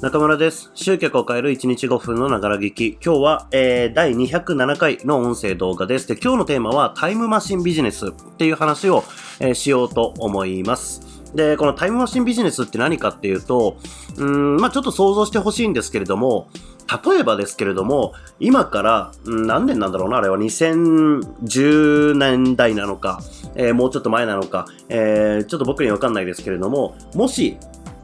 中村です。集客を変える1日5分のながら聞き。今日は、えー、第207回の音声動画です。で、今日のテーマはタイムマシンビジネスっていう話を、えーしようと思います。で、このタイムマシンビジネスって何かっていうと、うん、まあちょっと想像してほしいんですけれども、例えばですけれども、今から、何年なんだろうな、あれは2010年代なのか、えーもうちょっと前なのか、えーちょっと僕にはわかんないですけれども、もし、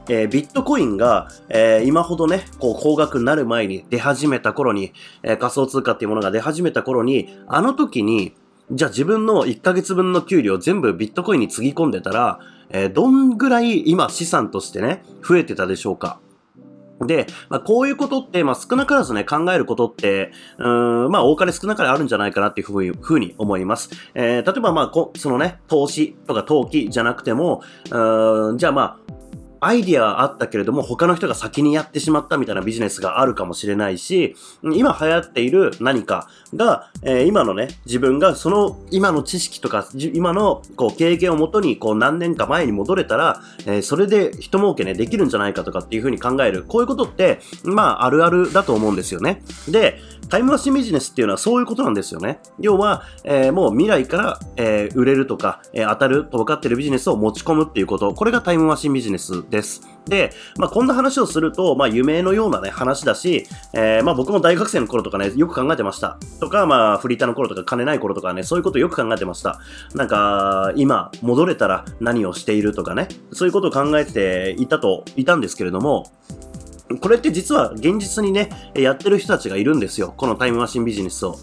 えービットコインが、えー今ほどね、こう高額になる前に出始めた頃に、えー仮想通貨っていうものが出始めた頃に、あの時に、じゃあ自分の1ヶ月分の給料全部ビットコインにつぎ込んでたら、えどんぐらい今資産としてね、増えてたでしょうかで、まあ、こういうことって、まあ、少なからずね、考えることって、うん、まあ、多かれ少なかれあるんじゃないかなっていうふうにふうに思います。えー例えば、まあ、こそのね、投資とか投機じゃなくても、うん、じゃあまあ、アイディアはあったけれども、他の人が先にやってしまったみたいなビジネスがあるかもしれないし、今流行っている何かが、えー今のね、自分がその今の知識とか、今のこう経験をもとにこう何年か前に戻れたら、えーそれで人儲けね、できるんじゃないかとかっていうふうに考える。こういうことって、まあ、あるあるだと思うんですよね。で、タイムマシンビジネスっていうのはそういうことなんですよね。要は、えーもう未来から、え売れるとか、え当たると分かってるビジネスを持ち込むっていうこと。これがタイムマシンビジネスです。です。で、まあ、こんな話をすると、まあ、夢のようなね、話だし、えーまあ、僕も大学生の頃とかね、よく考えてました。とか、まあ、フリーターの頃とか、金ない頃とかね、そういうことよく考えてました。なんか、今、戻れたら何をしているとかね、そういうことを考えていたと、いたんですけれども、これって実は現実にね、やってる人たちがいるんですよ。このタイムマシンビジネスを。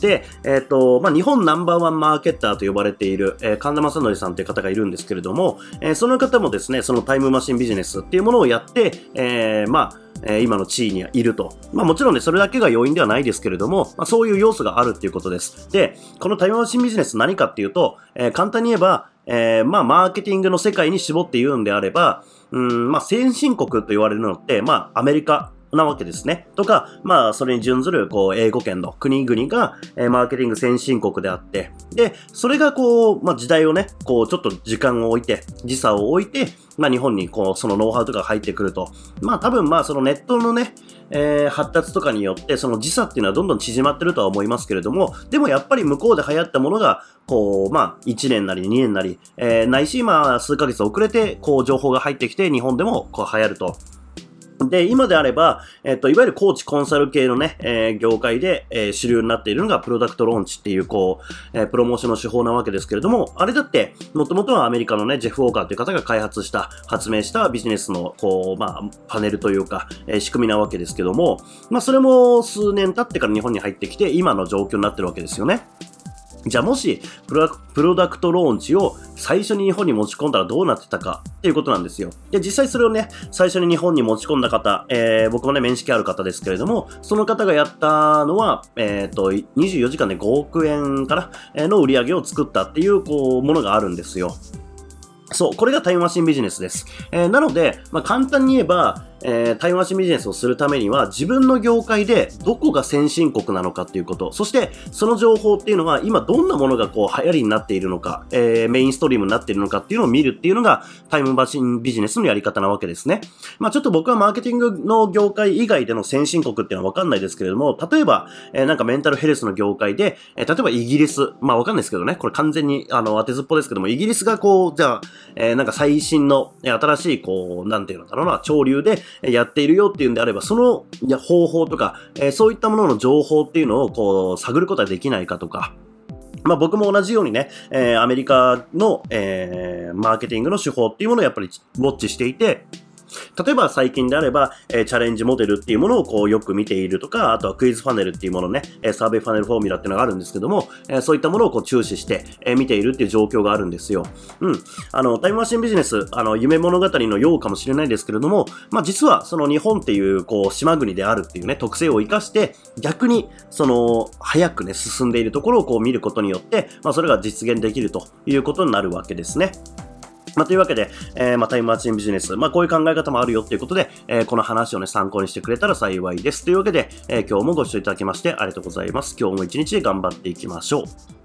で、えっ、と、まあ、日本ナンバーワンマーケッターと呼ばれている、えー神田正則さんという方がいるんですけれども、えーその方もですね、そのタイムマシンビジネスっていうものをやって、えまあ、え今の地位にいると。まあもちろんね、それだけが要因ではないですけれども、まあそういう要素があるっていうことです。で、このタイムマシンビジネス何かっていうと、え簡単に言えば、えーまあマーケティングの世界に絞って言うんであれば、うん、まあ先進国と言われるのって、まあアメリカ、なわけですね。とか、まあ、それに準ずる、こう、英語圏の国々が、えーマーケティング先進国であって、で、それがこう、まあ、時代をね、こう、ちょっと時間を置いて、時差を置いて、まあ、日本にこう、そのノウハウとかが入ってくると。まあ、多分まあ、そのネットのね、えー発達とかによって、その時差っていうのはどんどん縮まってるとは思いますけれども、でもやっぱり向こうで流行ったものが、こう、まあ、1年なり2年なり、えーないし、まあ、数ヶ月遅れて、こう、情報が入ってきて、日本でも、こう、流行ると。で、今であれば、えっと、いわゆるコーチコンサル系のね、えー業界で、えー主流になっているのがプロダクトローンチっていう、こう、えープロモーションの手法なわけですけれども、あれだって、もともとはアメリカのね、ジェフ・ウォーカーという方が開発した、発明したビジネスの、こう、まあ、パネルというか、えー仕組みなわけですけども、まあ、それも数年経ってから日本に入ってきて、今の状況になってるわけですよね。じゃあもしプロダク、プロダクトローンチを最初に日本に持ち込んだらどうなってたかっていうことなんですよ。で、実際それをね、最初に日本に持ち込んだ方、えー僕もね、面識ある方ですけれども、その方がやったのは、えっ、と、24時間で5億円かな、えーの売り上げを作ったっていう、こう、ものがあるんですよ。そう、これがタイムマシンビジネスです。えーなので、まあ、簡単に言えば、えータイムマシンビジネスをするためには、自分の業界でどこが先進国なのかっていうこと、そして、その情報っていうのは、今どんなものがこう流行りになっているのか、えーメインストリームになっているのかっていうのを見るっていうのが、タイムマシンビジネスのやり方なわけですね。まあ、ちょっと僕はマーケティングの業界以外での先進国っていうのはわかんないですけれども、例えば、えーなんかメンタルヘルスの業界で、えー例えばイギリス、まあわかんないですけどね、これ完全にあの当てずっぽですけども、イギリスがこう、じゃあ、えーなんか最新の、新しい、こう、なんていうのだろうな、潮流でやっているよっていうんであれば、その方法とか、えそういったものの情報っていうのをこう、探ることはできないかとか、まあ僕も同じようにね、えーアメリカの、えーマーケティングの手法っていうものをやっぱりウォッチしていて、例えば最近であれば、えーチャレンジモデルっていうものをこうよく見ているとか、あとはクイズファネルっていうものね、えサーベイファネルフォーミュラっていうのがあるんですけども、えそういったものをこう注視して、え見ているっていう状況があるんですよ。うん。あの、タイムマシンビジネス、あの、夢物語のようかもしれないですけれども、まあ実はその日本っていうこう島国であるっていうね、特性を生かして、逆にその、早くね、進んでいるところをこう見ることによって、まあそれが実現できるということになるわけですね。まあ、というわけで、えーまあ、タイムマシンビジネス、まあ、こういう考え方もあるよっていうことで、えーこの話をね、参考にしてくれたら幸いです。というわけで、えー今日もご視聴いただきましてありがとうございます。今日も一日頑張っていきましょう。